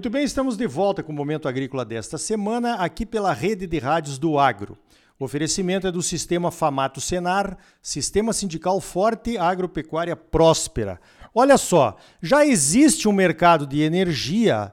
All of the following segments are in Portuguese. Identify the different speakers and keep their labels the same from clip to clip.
Speaker 1: Muito bem, estamos de volta com o Momento Agrícola desta semana, aqui pela Rede de Rádios do Agro. O oferecimento é do Sistema Famato Senar, Sistema Sindical Forte Agropecuária Próspera. Olha só, já existe um mercado de energia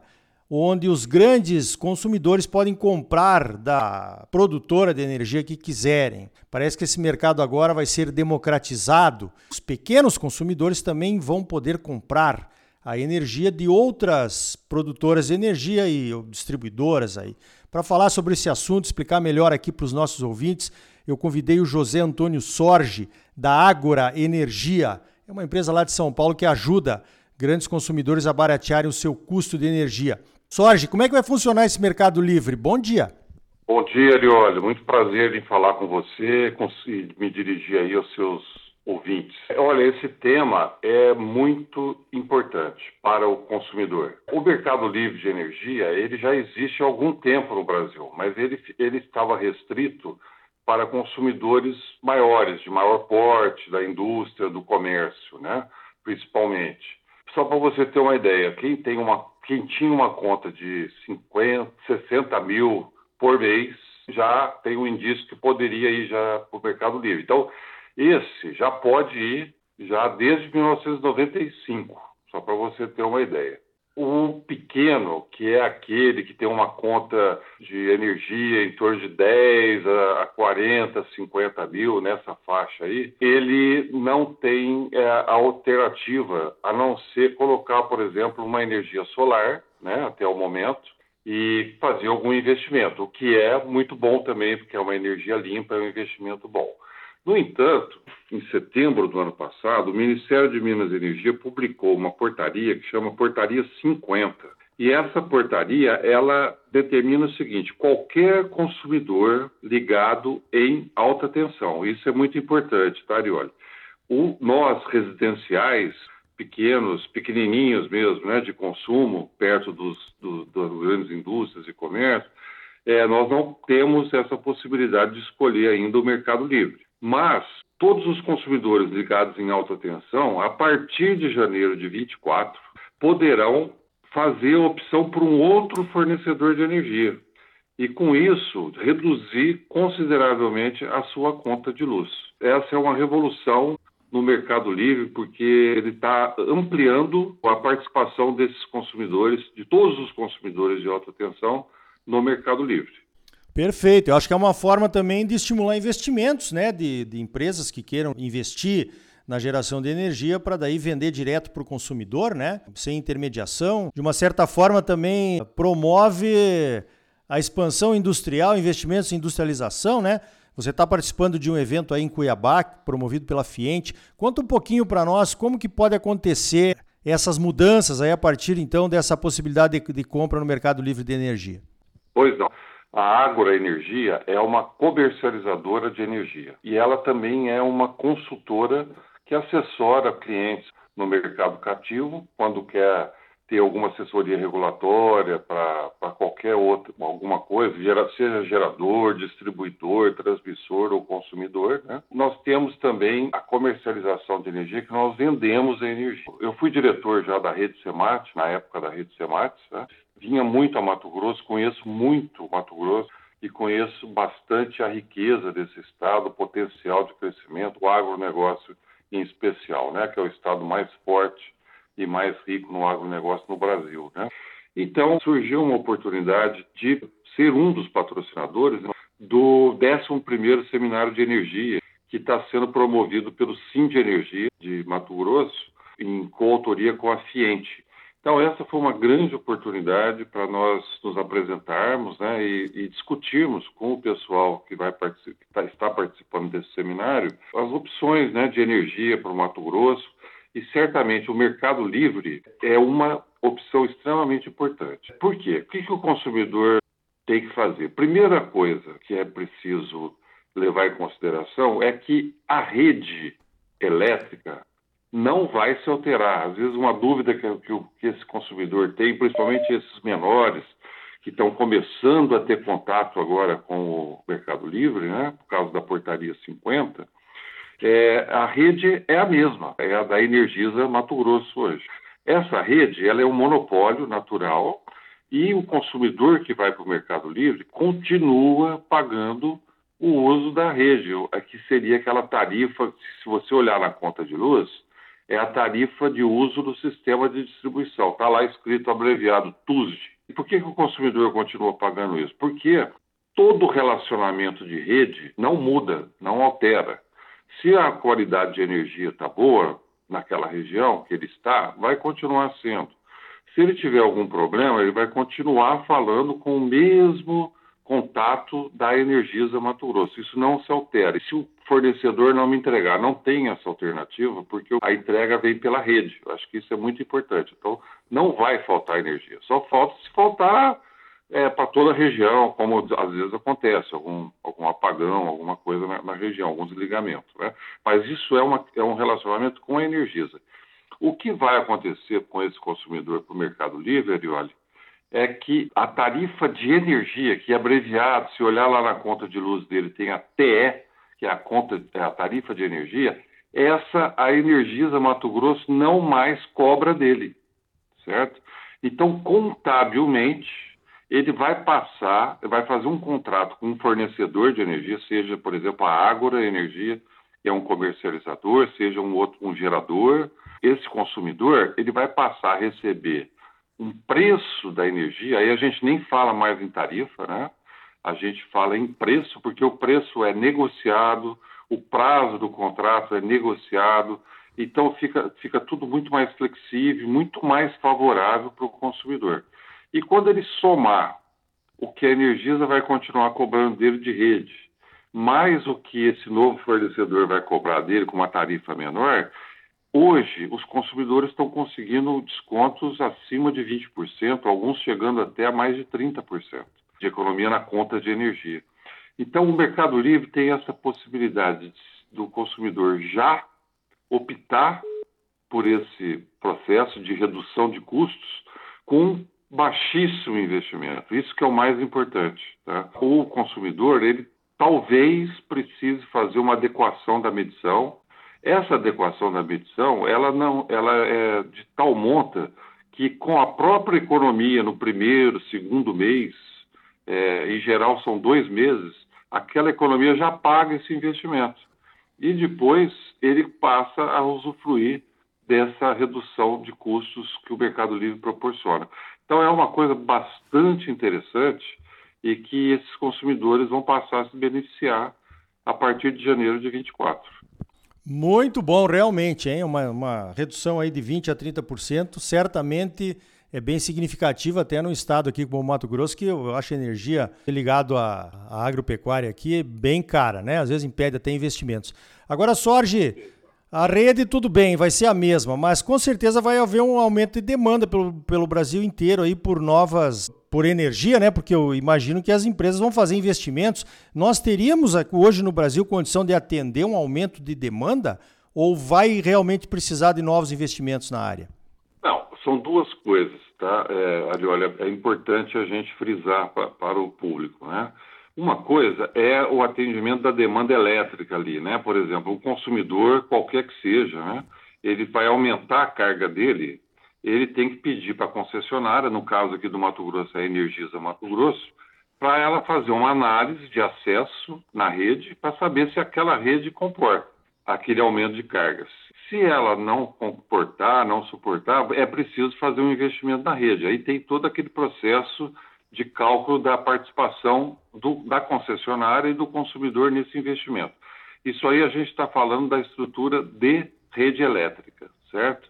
Speaker 1: onde os grandes consumidores podem comprar da produtora de energia que quiserem. Parece que esse mercado agora vai ser democratizado. Os pequenos consumidores também vão poder comprar a energia de outras produtoras de energia e distribuidoras aí. Para falar sobre esse assunto, explicar melhor aqui para os nossos ouvintes, eu convidei o José Antônio Sorge, da Ágora Energia. É uma empresa lá de São Paulo que ajuda grandes consumidores a baratearem o seu custo de energia. Sorge, como é que vai funcionar esse mercado livre? Bom dia.
Speaker 2: Bom dia, Ariolio. Muito prazer em falar com você me dirigir aí aos seus ouvintes. Olha, esse tema é muito importante para o consumidor. O mercado livre de energia, ele já existe há algum tempo no Brasil, mas ele, ele estava restrito para consumidores maiores, de maior porte, da indústria, do comércio, né? principalmente. Só para você ter uma ideia, quem, tem uma, quem tinha uma conta de 50, 60 mil por mês, já tem um indício que poderia ir já para o mercado livre. Então, esse já pode ir já desde 1995, só para você ter uma ideia. O pequeno, que é aquele que tem uma conta de energia em torno de 10 a 40, 50 mil, nessa faixa aí, ele não tem é, alternativa a não ser colocar, por exemplo, uma energia solar, né, até o momento, e fazer algum investimento, o que é muito bom também, porque é uma energia limpa, é um investimento bom. No entanto, em setembro do ano passado, o Ministério de Minas e Energia publicou uma portaria que chama Portaria 50. E essa portaria, ela determina o seguinte: qualquer consumidor ligado em alta tensão. Isso é muito importante, tá, Arioli? O, nós, residenciais, pequenos, pequenininhos mesmo, né, de consumo, perto dos, do, das grandes indústrias e comércio, é, nós não temos essa possibilidade de escolher ainda o mercado livre. Mas todos os consumidores ligados em alta tensão, a partir de janeiro de 24, poderão fazer a opção por um outro fornecedor de energia e, com isso, reduzir consideravelmente a sua conta de luz. Essa é uma revolução no Mercado Livre, porque ele está ampliando a participação desses consumidores, de todos os consumidores de alta tensão, no Mercado Livre.
Speaker 1: Perfeito. Eu acho que é uma forma também de estimular investimentos, né? De, de empresas que queiram investir na geração de energia para daí vender direto para o consumidor, né? Sem intermediação. De uma certa forma também promove a expansão industrial, investimentos em industrialização, né? Você está participando de um evento aí em Cuiabá, promovido pela Fiente. Conta um pouquinho para nós como que pode acontecer essas mudanças aí a partir então dessa possibilidade de, de compra no mercado livre de energia.
Speaker 2: Pois não. A Ágora Energia é uma comercializadora de energia e ela também é uma consultora que assessora clientes no mercado cativo quando quer ter alguma assessoria regulatória para qualquer outra, alguma coisa, seja gerador, distribuidor, transmissor ou consumidor. Né? Nós temos também a comercialização de energia, que nós vendemos a energia. Eu fui diretor já da Rede Semate, na época da Rede Semate, né? Vinha muito a Mato Grosso, conheço muito Mato Grosso e conheço bastante a riqueza desse estado, o potencial de crescimento, o agronegócio em especial, né, que é o estado mais forte e mais rico no agronegócio no Brasil. Né? Então, surgiu uma oportunidade de ser um dos patrocinadores do 11º Seminário de Energia, que está sendo promovido pelo Sim de Energia de Mato Grosso, em coautoria com a Fiente. Então, essa foi uma grande oportunidade para nós nos apresentarmos né, e, e, discutirmos com o pessoal que, vai que tá, está participando desse seminário as opções né, de energia para o Mato Grosso. E certamente o mercado livre é uma opção extremamente importante. Por quê? O que, que o consumidor tem que fazer? Primeira coisa que é preciso levar em consideração é que a rede elétrica não vai se alterar. Às vezes, uma dúvida que, que, que esse consumidor tem, principalmente esses menores, que estão começando a ter contato agora com o Mercado Livre, né, por causa da portaria 50, é, a rede é a mesma, é a da Energisa Mato Grosso hoje. Essa rede ela é um monopólio natural E o consumidor que vai para o Mercado Livre continua pagando o uso da rede, que seria aquela tarifa, se você olhar na conta de luz, é a tarifa de uso do sistema de distribuição. Está lá escrito abreviado TUSD. E por que, que o consumidor continua pagando isso? Porque todo relacionamento de rede não muda, não altera. Se a qualidade de energia está boa naquela região que ele está, vai continuar sendo. Se ele tiver algum problema, ele vai continuar falando com o mesmo contato da Energisa Mato Grosso. Isso não se altera. E se o fornecedor não me entregar, não tem essa alternativa, porque a entrega vem pela rede. Eu acho que isso é muito importante. Então, não vai faltar energia. Só falta se faltar é, para toda a região, como às vezes acontece, algum, algum apagão, alguma coisa na, na região, algum desligamento. Né? Mas isso é, uma, é um relacionamento com a Energisa. O que vai acontecer com esse consumidor para o Mercado Livre, Arioli, é que a tarifa de energia, que é abreviado, se olhar lá na conta de luz dele, tem a TE, que é a conta, é a tarifa de energia, essa a Energisa Mato Grosso não mais cobra dele, certo? Então, contabilmente, ele vai passar, vai fazer um contrato com um fornecedor de energia, seja, por exemplo, a Ágora Energia, que é um comercializador, seja um outro um gerador. Esse consumidor, ele vai passar a receber um preço da energia, aí a gente nem fala mais em tarifa, né? A gente fala em preço, porque o preço é negociado, o prazo do contrato é negociado, então fica, fica tudo muito mais flexível, muito mais favorável para o consumidor. E quando ele somar o que a Energisa vai continuar cobrando dele de rede, mais o que esse novo fornecedor vai cobrar dele com uma tarifa menor, Hoje, os consumidores estão conseguindo descontos acima de 20%, alguns chegando até a mais de 30% de economia na conta de energia. Então, o Mercado Livre tem essa possibilidade do consumidor já optar por esse processo de redução de custos com baixíssimo investimento. Isso que é o mais importante. Tá? O consumidor, ele talvez precise fazer uma adequação da medição essa adequação da medição, ela não, ela é de tal monta que com a própria economia no primeiro, segundo mês, é, em geral são dois meses, aquela economia já paga esse investimento. E depois ele passa a usufruir dessa redução de custos que o Mercado Livre proporciona. Então é uma coisa bastante interessante e que esses consumidores vão passar a se beneficiar a partir de janeiro de 24.
Speaker 1: Muito bom, realmente, hein? Uma, uma redução aí de 20% a 30%, certamente é bem significativa até no estado aqui como o Mato Grosso, que eu acho a energia ligado à, à agropecuária aqui bem cara, né? Às vezes impede até investimentos. Agora, Sorge, a rede tudo bem, vai ser a mesma, mas com certeza vai haver um aumento de demanda pelo, pelo Brasil inteiro aí por novas por energia, né? Porque eu imagino que as empresas vão fazer investimentos. Nós teríamos hoje no Brasil condição de atender um aumento de demanda ou vai realmente precisar de novos investimentos na área?
Speaker 2: Não, são duas coisas, tá? É, ali, olha, é importante a gente frisar pra, para o público, né? Uma coisa é o atendimento da demanda elétrica ali, né? Por exemplo, o consumidor, qualquer que seja, né? Ele vai aumentar a carga dele ele tem que pedir para a concessionária, no caso aqui do Mato Grosso, a Energisa Mato Grosso, para ela fazer uma análise de acesso na rede para saber se aquela rede comporta aquele aumento de cargas. Se ela não comportar, não suportar, é preciso fazer um investimento na rede. Aí tem todo aquele processo de cálculo da participação do, da concessionária e do consumidor nesse investimento. Isso aí a gente está falando da estrutura de rede elétrica, certo?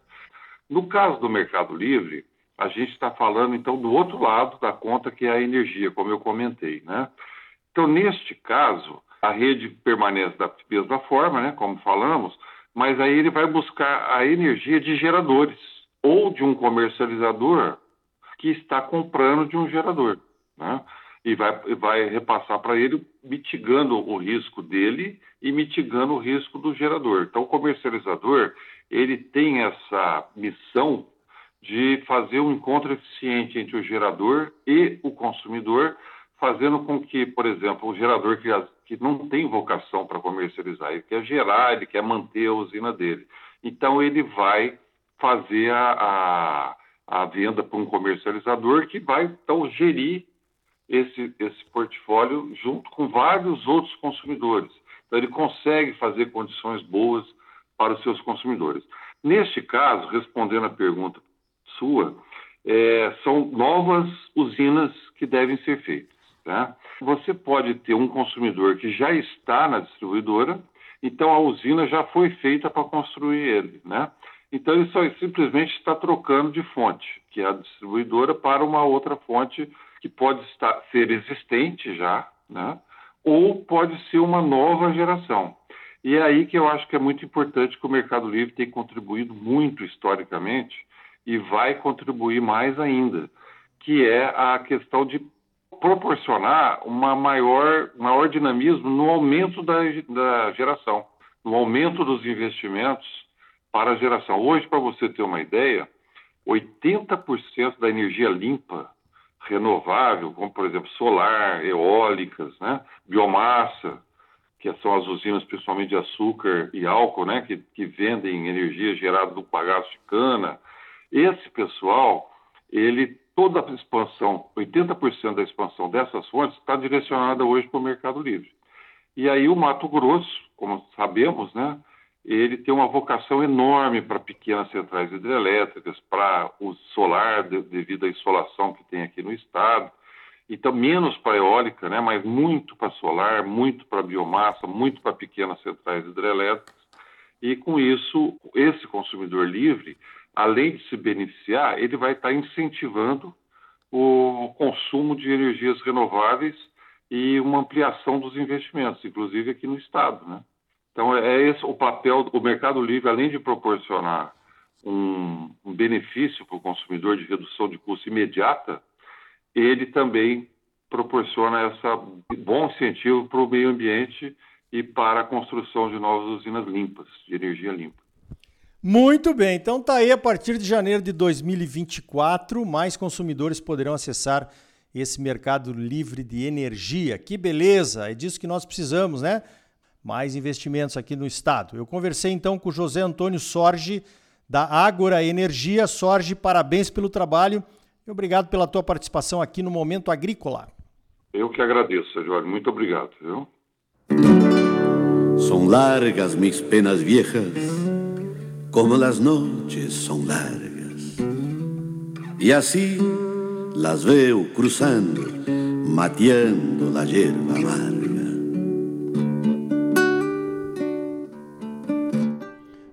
Speaker 2: No caso do Mercado Livre, a gente está falando então do outro lado da conta, que é a energia, como eu comentei. Né? Então, neste caso, a rede permanece da mesma forma, né, como falamos, mas aí ele vai buscar a energia de geradores ou de um comercializador que está comprando de um gerador. Né? E vai, vai repassar para ele, mitigando o risco dele e mitigando o risco do gerador. Então, o comercializador ele tem essa missão de fazer um encontro eficiente entre o gerador e o consumidor, fazendo com que, por exemplo, o gerador que, que não tem vocação para comercializar, ele quer gerar, ele quer manter a usina dele. Então, ele vai fazer a, a a venda para um comercializador que vai então gerir esse, esse portfólio junto com vários outros consumidores. Então, ele consegue fazer condições boas para os seus consumidores. Neste caso, respondendo à pergunta sua, é, são novas usinas que devem ser feitas. Tá? Você pode ter um consumidor que já está na distribuidora, então a usina já foi feita para construir ele. Né? Então ele só simplesmente está trocando de fonte, que é a distribuidora, para uma outra fonte que pode estar, ser existente já, né? ou pode ser uma nova geração. E é aí que eu acho que é muito importante que o Mercado Livre tem contribuído muito historicamente e vai contribuir mais ainda, que é a questão de proporcionar uma maior, maior dinamismo no aumento da, da geração, no aumento dos investimentos para a geração. Hoje, para você ter uma ideia, 80% da energia limpa renovável, como por exemplo solar, eólicas, né, biomassa, que são as usinas principalmente de açúcar e álcool, né, que, que vendem energia gerada do bagaço de cana. Esse pessoal, ele toda a expansão, 80% da expansão dessas fontes está direcionada hoje para o Mercado Livre. E aí o Mato Grosso, como sabemos, né, ele tem uma vocação enorme para pequenas centrais hidrelétricas, para o solar, devido à insolação que tem aqui no estado. Então, menos para eólica, né, mas muito para solar, muito para biomassa, muito para pequenas centrais hidrelétricas. E com isso, esse consumidor livre, além de se beneficiar, ele vai estar incentivando o consumo de energias renováveis e uma ampliação dos investimentos, inclusive aqui no estado, né? Então, é esse o papel do Mercado Livre, além de proporcionar um, um benefício para o consumidor de redução de custo imediata, ele também proporciona esse bom incentivo para o meio ambiente e para a construção de novas usinas limpas, de energia limpa.
Speaker 1: Muito bem, então tá aí a partir de janeiro de 2024, mais consumidores poderão acessar esse mercado livre de energia. Que beleza! É disso que nós precisamos, né? mais investimentos aqui no estado. Eu conversei então com o José Antônio Sorge, da Ágora Energia. Sorge, parabéns pelo trabalho obrigado pela tua participação aqui no Momento Agrícola.
Speaker 2: Eu que agradeço, Jorge. Muito obrigado. Viu?
Speaker 3: São largas mis penas viejas, como as noites são largas. E assim las veo cruzando, mateando la hierba amarga.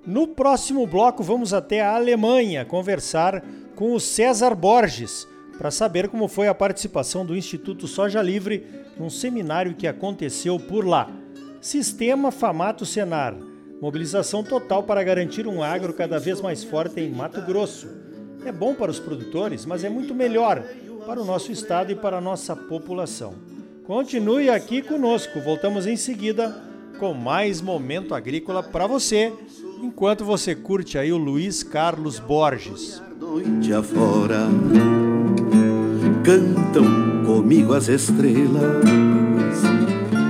Speaker 1: No próximo bloco, vamos até a Alemanha conversar com o César Borges para saber como foi a participação do Instituto Soja Livre num seminário que aconteceu por lá. Sistema Famato Senar mobilização total para garantir um agro cada vez mais forte em Mato Grosso. É bom para os produtores, mas é muito melhor para o nosso estado e para a nossa população. Continue aqui conosco, voltamos em seguida com mais momento agrícola para você enquanto você curte aí o Luiz Carlos Borges.
Speaker 3: Noite afora, cantam comigo as estrelas,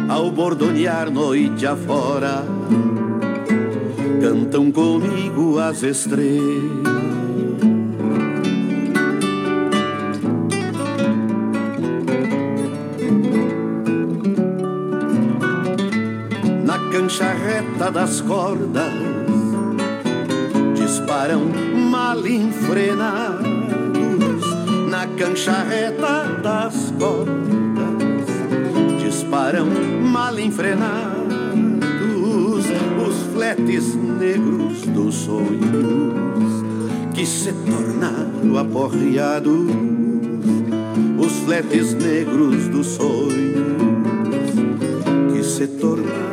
Speaker 3: ao bordonear noite afora, cantam comigo as estrelas. Na cancha reta das cordas disparam mal enfrenados na cancha reta das cordas. Disparam mal enfrenados os fletes negros dos sonhos que se tornaram aporreados. Os fletes negros dos sonhos que se tornaram